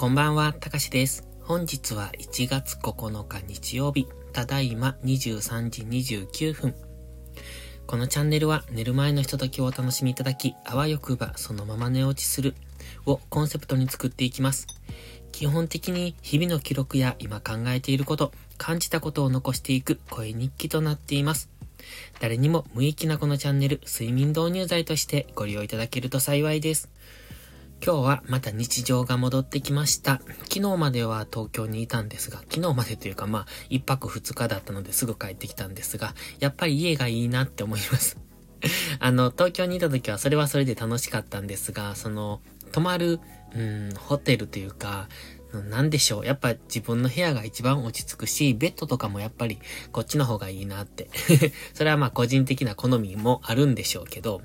こんばんは、たかしです。本日は1月9日日曜日、ただいま23時29分。このチャンネルは寝る前のひとときをお楽しみいただき、あわよくばそのまま寝落ちするをコンセプトに作っていきます。基本的に日々の記録や今考えていること、感じたことを残していく声日記となっています。誰にも無益なこのチャンネル、睡眠導入剤としてご利用いただけると幸いです。今日はまた日常が戻ってきました。昨日までは東京にいたんですが、昨日までというかまあ、一泊二日だったのですぐ帰ってきたんですが、やっぱり家がいいなって思います。あの、東京にいた時はそれはそれで楽しかったんですが、その、泊まる、うん、ホテルというか、なんでしょう。やっぱ自分の部屋が一番落ち着くし、ベッドとかもやっぱりこっちの方がいいなって それはまあ個人的な好みもあるんでしょうけど、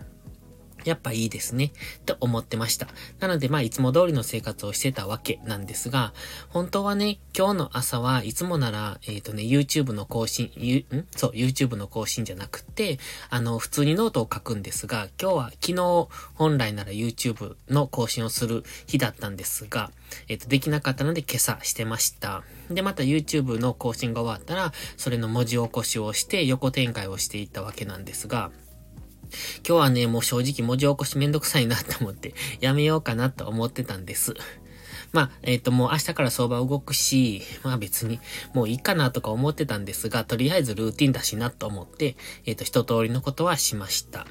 やっぱいいですね、と思ってました。なので、まあ、いつも通りの生活をしてたわけなんですが、本当はね、今日の朝はいつもなら、えっ、ー、とね、YouTube の更新、ん？そう、YouTube の更新じゃなくて、あの、普通にノートを書くんですが、今日は昨日、本来なら YouTube の更新をする日だったんですが、えっ、ー、と、できなかったので今朝してました。で、また YouTube の更新が終わったら、それの文字起こしをして横展開をしていったわけなんですが、今日はね、もう正直文字起こしめんどくさいなと思って、やめようかなと思ってたんです。まあ、えっ、ー、と、もう明日から相場動くし、まあ別に、もういいかなとか思ってたんですが、とりあえずルーティンだしなと思って、えっ、ー、と、一通りのことはしました。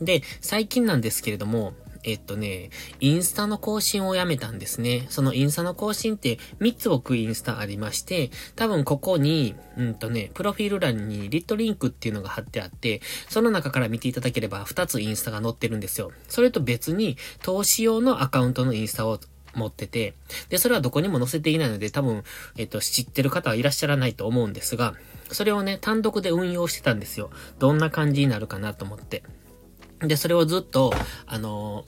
で、最近なんですけれども、えっとね、インスタの更新をやめたんですね。そのインスタの更新って3つ僕インスタありまして、多分ここに、うんとね、プロフィール欄にリットリンクっていうのが貼ってあって、その中から見ていただければ2つインスタが載ってるんですよ。それと別に投資用のアカウントのインスタを持ってて、で、それはどこにも載せていないので、多分、えっと、知ってる方はいらっしゃらないと思うんですが、それをね、単独で運用してたんですよ。どんな感じになるかなと思って。で、それをずっと、あの、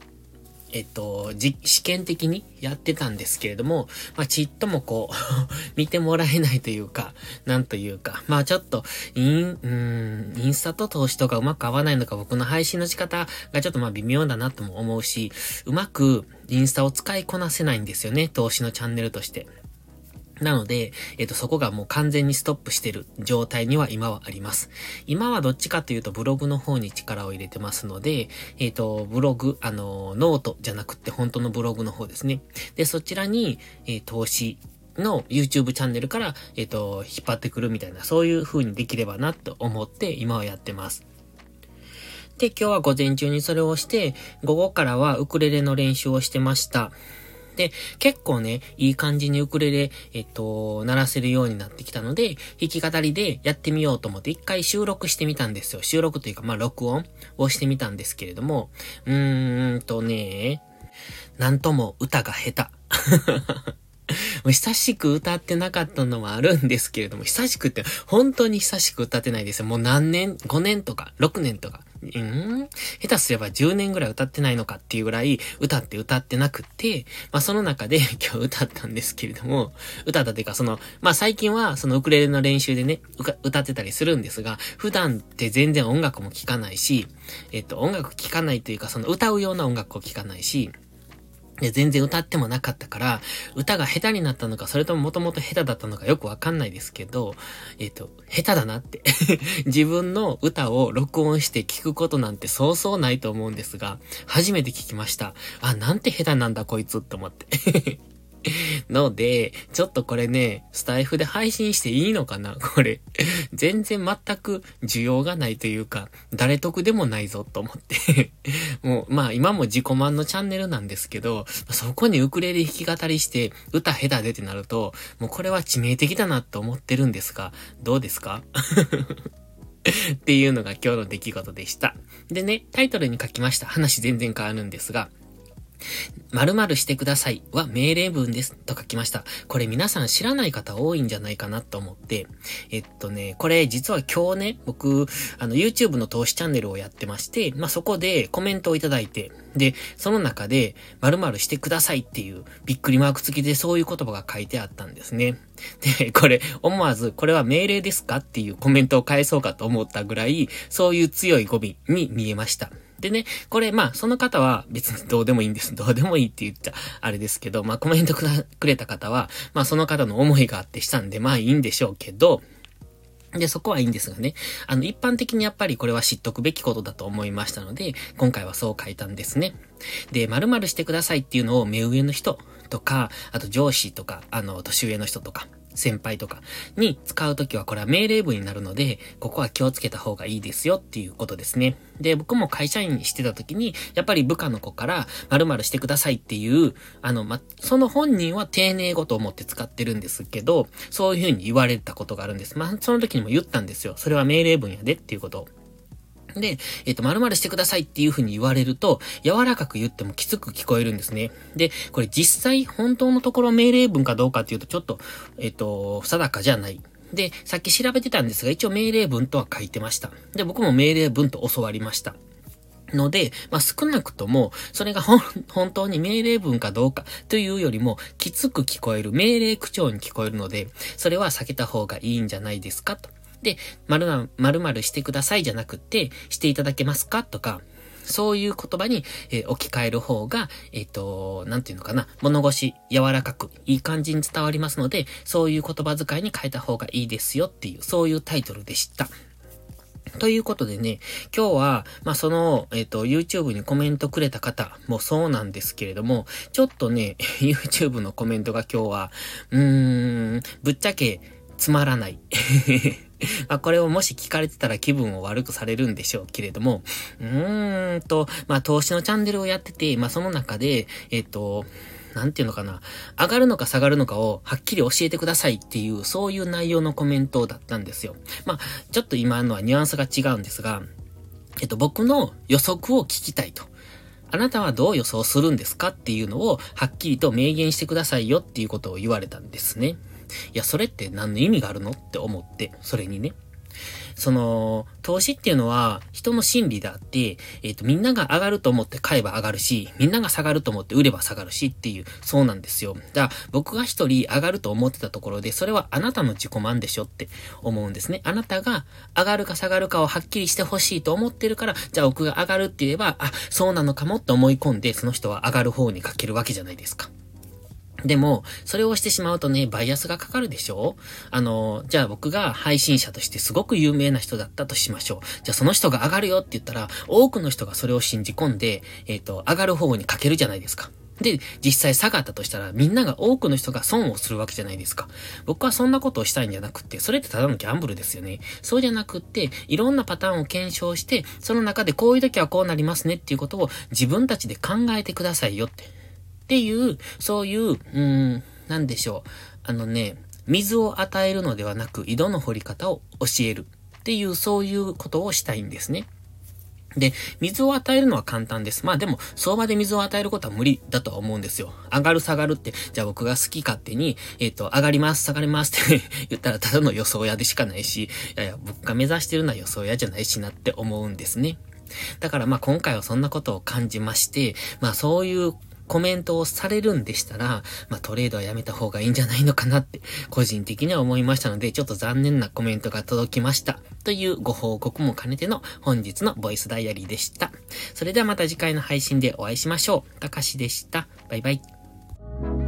えっと、じ、試験的にやってたんですけれども、まあ、ちっともこう 見てもらえないというか、なんというか、まあ、ちょっと、イン、うん、インスタと投資とかうまく合わないのか、僕の配信の仕方がちょっとまあ微妙だなとも思うし、うまくインスタを使いこなせないんですよね、投資のチャンネルとして。なので、えっ、と、そこがもう完全にストップしてる状態には今はあります。今はどっちかというとブログの方に力を入れてますので、えっ、と、ブログ、あの、ノートじゃなくて本当のブログの方ですね。で、そちらに、えー、投資の YouTube チャンネルから、えっ、と、引っ張ってくるみたいな、そういう風にできればなと思って今はやってます。で、今日は午前中にそれをして、午後からはウクレレの練習をしてました。で、結構ね、いい感じにウクレレ、えっと、鳴らせるようになってきたので、弾き語りでやってみようと思って一回収録してみたんですよ。収録というか、まあ、録音をしてみたんですけれども、うーんとね、なんとも歌が下手。久しく歌ってなかったのはあるんですけれども、久しくって、本当に久しく歌ってないですよ。もう何年 ?5 年とか、6年とか？ん？下手すれば10年ぐらい歌ってないのかっていうぐらい歌って歌ってなくって、まあその中で 今日歌ったんですけれども、歌ったというかその、まあ最近はそのウクレレの練習でね、歌ってたりするんですが、普段って全然音楽も聴かないし、えっと音楽聴かないというかその歌うような音楽を聴かないし、で、全然歌ってもなかったから、歌が下手になったのか、それとももともと下手だったのかよくわかんないですけど、えっ、ー、と、下手だなって 自分の歌を録音して聞くことなんてそうそうないと思うんですが、初めて聞きました。あ、なんて下手なんだこいつって思って ので、ちょっとこれね、スタイフで配信していいのかな？これ。全然全く需要がないというか、誰得でもないぞと思って もう、まあ今も自己満のチャンネルなんですけど、そこにウクレレ弾き語りして歌下手でってなると、もうこれは致命的だなと思ってるんですが、どうですか？っていうのが今日の出来事でした。でね、タイトルに書きました。話全然変わるんですが、〇〇してくださいは命令文ですと書きました。これ皆さん知らない方多いんじゃないかなと思って、えっとね、これ実は今日ね、僕、あの YouTube の投資チャンネルをやってまして、まあ、そこでコメントをいただいて、で、その中で〇〇してくださいっていうびっくりマーク付きでそういう言葉が書いてあったんですね。で、これ、思わず、これは命令ですかっていうコメントを返そうかと思ったぐらい、そういう強い語尾に見えました。でね、これ、まあ、その方は別にどうでもいいんです。どうでもいいって言っちゃあれですけど、まあ、コメントくれた方は、まあ、その方の思いがあってしたんで、まあ、いいんでしょうけど、で、そこはいいんですがね。あの、一般的にやっぱりこれは知っとくべきことだと思いましたので、今回はそう書いたんですね。で、〇〇してくださいっていうのを目上の人とか、あと上司とか、あの、年上の人とか、先輩とかに使うときはこれは命令文になるので、ここは気をつけた方がいいですよっていうことですね。で、僕も会社員にしてたときに、やっぱり部下の子から〇〇してくださいっていう、あの、ま、その本人は丁寧語と思って使ってるんですけど、そういうふうに言われたことがあるんです。まあ、その時にも言ったんですよ。それは命令文やでっていうことを。で、えっ、ー、と、〇〇してくださいっていう風に言われると、柔らかく言ってもきつく聞こえるんですね。で、これ実際本当のところ命令文かどうかっていうと、ちょっと、えっ、ー、と、定かじゃない。で、さっき調べてたんですが、一応命令文とは書いてました。で、僕も命令文と教わりました。ので、まあ、少なくとも、それが本 当に命令文かどうかというよりも、きつく聞こえる、命令口調に聞こえるので、それは避けた方がいいんじゃないですかと。で、〇〇〇してくださいじゃなくて、していただけますか？とか、そういう言葉に、えー、置き換える方が、えっ、ー、と、なんていうのかな、物腰柔らかく、いい感じに伝わりますので、そういう言葉遣いに変えた方がいいですよっていう、そういうタイトルでした。ということでね、今日は、まあ、その、えっ、ー、と、YouTube にコメントくれた方もそうなんですけれども、ちょっとね、YouTube のコメントが今日は、うーん、ぶっちゃけ、つまらない。まあこれをもし聞かれてたら気分を悪くされるんでしょうけれども、うーんと、まあ投資のチャンネルをやってて、まあその中で、えっと、なんていうのかな、上がるのか下がるのかをはっきり教えてくださいっていう、そういう内容のコメントだったんですよ。まあ、ちょっと今のはニュアンスが違うんですが、えっと、僕の予測を聞きたいと。あなたはどう予想するんですかっていうのをはっきりと明言してくださいよっていうことを言われたんですね。いや、それって何の意味があるのって思って、それにね。その、投資っていうのは人の心理であって、えっ、ー、と、みんなが上がると思って買えば上がるし、みんなが下がると思って売れば下がるしっていう、そうなんですよ。だから、僕が一人上がると思ってたところで、それはあなたの自己満でしょって思うんですね。あなたが上がるか下がるかをはっきりしてほしいと思ってるから、じゃあ僕が上がるって言えば、あ、そうなのかもって思い込んで、その人は上がる方にかけるわけじゃないですか。でも、それをしてしまうとね、バイアスがかかるでしょ？あの、じゃあ僕が配信者としてすごく有名な人だったとしましょう。じゃあその人が上がるよって言ったら、多くの人がそれを信じ込んで、えっ、ー、と、上がる方にかけるじゃないですか。で、実際下がったとしたら、みんなが多くの人が損をするわけじゃないですか。僕はそんなことをしたいんじゃなくて、それってただのギャンブルですよね。そうじゃなくって、いろんなパターンを検証して、その中でこういう時はこうなりますねっていうことを自分たちで考えてくださいよって。っていう、そういう、うん、なんでしょう。あのね、水を与えるのではなく、井戸の掘り方を教えるっていう、そういうことをしたいんですね。で、水を与えるのは簡単です。まあでも、相場で水を与えることは無理だとは思うんですよ。上がる下がるって、じゃあ僕が好き勝手に、えっ、ー、と、上がります、下がりますって 言ったらただの予想屋でしかないし、いやいや、僕が目指してるのは予想屋じゃないしなって思うんですね。だからまあ今回はそんなことを感じまして、まあそういうコメントをされるんでしたら、まあ、トレードはやめた方がいいんじゃないのかなって、個人的には思いましたので、ちょっと残念なコメントが届きました。というご報告も兼ねての本日のボイスダイアリーでした。それではまた次回の配信でお会いしましょう。たかしでした。バイバイ。